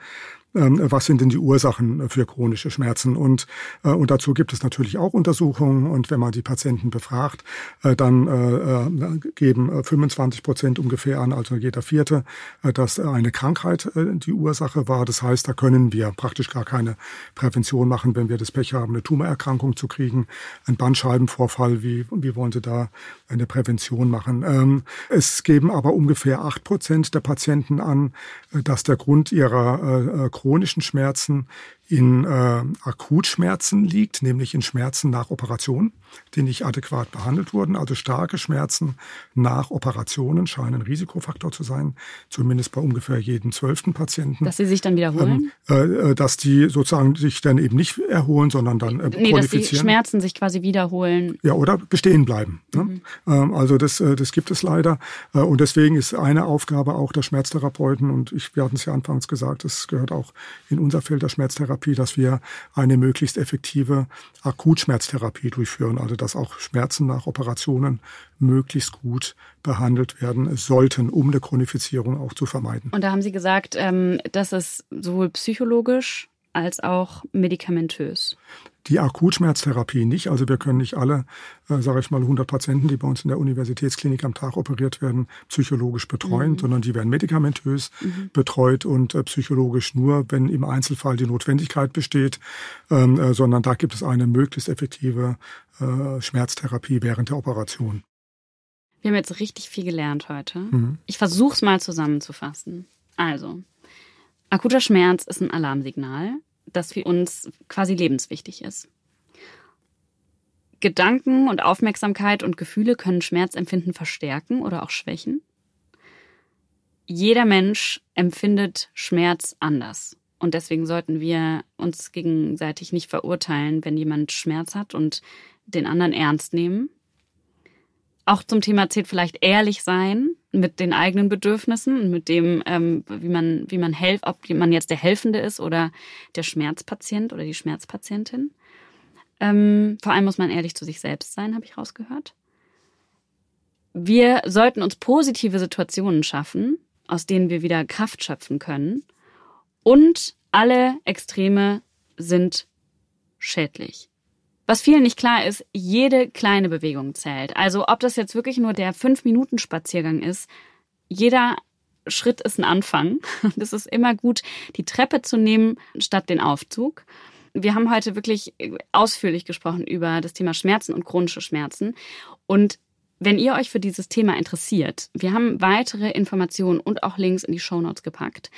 was sind denn die Ursachen für chronische Schmerzen? Und, äh, und dazu gibt es natürlich auch Untersuchungen. Und wenn man die Patienten befragt, äh, dann äh, geben 25 Prozent ungefähr an, also jeder Vierte, dass eine Krankheit die Ursache war. Das heißt, da können wir praktisch gar keine Prävention machen, wenn wir das Pech haben, eine Tumorerkrankung zu kriegen, ein Bandscheibenvorfall. Wie, wie wollen Sie da eine Prävention machen? Ähm, es geben aber ungefähr acht Prozent der Patienten an, dass der Grund ihrer chronischen Schmerzen in äh, Akutschmerzen liegt, nämlich in Schmerzen nach Operation, die nicht adäquat behandelt wurden. Also starke Schmerzen nach Operationen scheinen ein Risikofaktor zu sein, zumindest bei ungefähr jedem zwölften Patienten. Dass sie sich dann wiederholen? Ähm, äh, dass die sozusagen sich dann eben nicht erholen, sondern dann äh, nee, dass die Schmerzen sich quasi wiederholen. Ja, oder bestehen bleiben. Ne? Mhm. Ähm, also das, äh, das gibt es leider. Äh, und deswegen ist eine Aufgabe auch der Schmerztherapeuten, und ich, wir hatten es ja anfangs gesagt, das gehört auch in unser Feld der Schmerztherapie, Schmerztherapie, dass wir eine möglichst effektive Akutschmerztherapie durchführen, also dass auch Schmerzen nach Operationen möglichst gut behandelt werden sollten, um eine Chronifizierung auch zu vermeiden. Und da haben Sie gesagt, ähm, dass es sowohl psychologisch als auch medikamentös. Die Akutschmerztherapie nicht. Also wir können nicht alle, äh, sage ich mal, 100 Patienten, die bei uns in der Universitätsklinik am Tag operiert werden, psychologisch betreuen, mhm. sondern die werden medikamentös mhm. betreut und äh, psychologisch nur, wenn im Einzelfall die Notwendigkeit besteht, ähm, äh, sondern da gibt es eine möglichst effektive äh, Schmerztherapie während der Operation. Wir haben jetzt richtig viel gelernt heute. Mhm. Ich versuche es mal zusammenzufassen. Also, akuter Schmerz ist ein Alarmsignal das für uns quasi lebenswichtig ist. Gedanken und Aufmerksamkeit und Gefühle können Schmerzempfinden verstärken oder auch schwächen. Jeder Mensch empfindet Schmerz anders. Und deswegen sollten wir uns gegenseitig nicht verurteilen, wenn jemand Schmerz hat und den anderen ernst nehmen. Auch zum Thema zählt vielleicht ehrlich sein mit den eigenen Bedürfnissen und mit dem, ähm, wie man, wie man helft, ob man jetzt der Helfende ist oder der Schmerzpatient oder die Schmerzpatientin. Ähm, vor allem muss man ehrlich zu sich selbst sein, habe ich rausgehört. Wir sollten uns positive Situationen schaffen, aus denen wir wieder Kraft schöpfen können. Und alle Extreme sind schädlich. Was vielen nicht klar ist, jede kleine Bewegung zählt. Also ob das jetzt wirklich nur der Fünf-Minuten-Spaziergang ist, jeder Schritt ist ein Anfang. *laughs* Es ist immer gut, die Treppe zu nehmen statt den Aufzug. Wir haben heute wirklich ausführlich gesprochen über das Thema Schmerzen und chronische Schmerzen. Und wenn ihr euch für dieses Thema interessiert, wir haben weitere Informationen und auch Links in die Show Notes gepackt.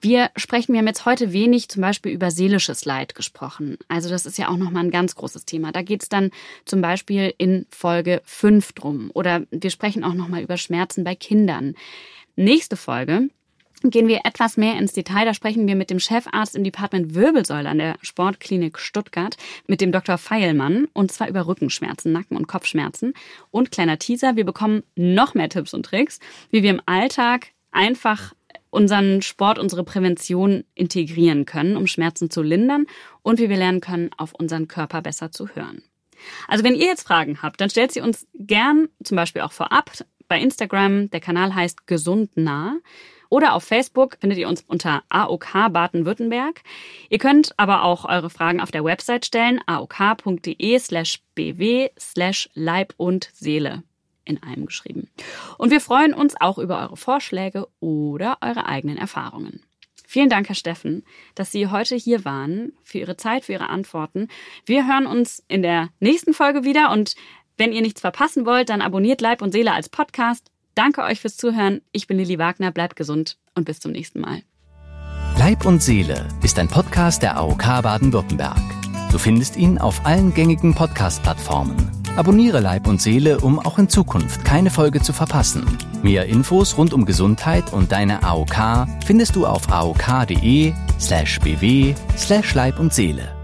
Wir sprechen, wir haben jetzt heute wenig zum Beispiel über seelisches Leid gesprochen. Also das ist ja auch nochmal ein ganz großes Thema. Da geht es dann zum Beispiel in Folge 5 drum. Oder wir sprechen auch nochmal über Schmerzen bei Kindern. Nächste Folge gehen wir etwas mehr ins Detail. Da sprechen wir mit dem Chefarzt im Department Wirbelsäule an der Sportklinik Stuttgart, mit dem Dr. Feilmann, und zwar über Rückenschmerzen, Nacken- und Kopfschmerzen. Und kleiner Teaser, wir bekommen noch mehr Tipps und Tricks, wie wir im Alltag einfach unseren Sport, unsere Prävention integrieren können, um Schmerzen zu lindern und wie wir lernen können, auf unseren Körper besser zu hören. Also wenn ihr jetzt Fragen habt, dann stellt sie uns gern zum Beispiel auch vorab bei Instagram. Der Kanal heißt Gesund nah. Oder auf Facebook findet ihr uns unter AOK Baden-Württemberg. Ihr könnt aber auch eure Fragen auf der Website stellen, aok.de slash bw slash Leib und Seele in einem geschrieben. Und wir freuen uns auch über eure Vorschläge oder eure eigenen Erfahrungen. Vielen Dank, Herr Steffen, dass Sie heute hier waren, für Ihre Zeit, für Ihre Antworten. Wir hören uns in der nächsten Folge wieder und wenn ihr nichts verpassen wollt, dann abonniert Leib und Seele als Podcast. Danke euch fürs Zuhören. Ich bin Lilly Wagner, bleibt gesund und bis zum nächsten Mal. Leib und Seele ist ein Podcast der AOK Baden-Württemberg. Du findest ihn auf allen gängigen Podcast-Plattformen. Abonniere Leib und Seele, um auch in Zukunft keine Folge zu verpassen. Mehr Infos rund um Gesundheit und deine AOK findest du auf aok.de slash bw slash Leib und Seele.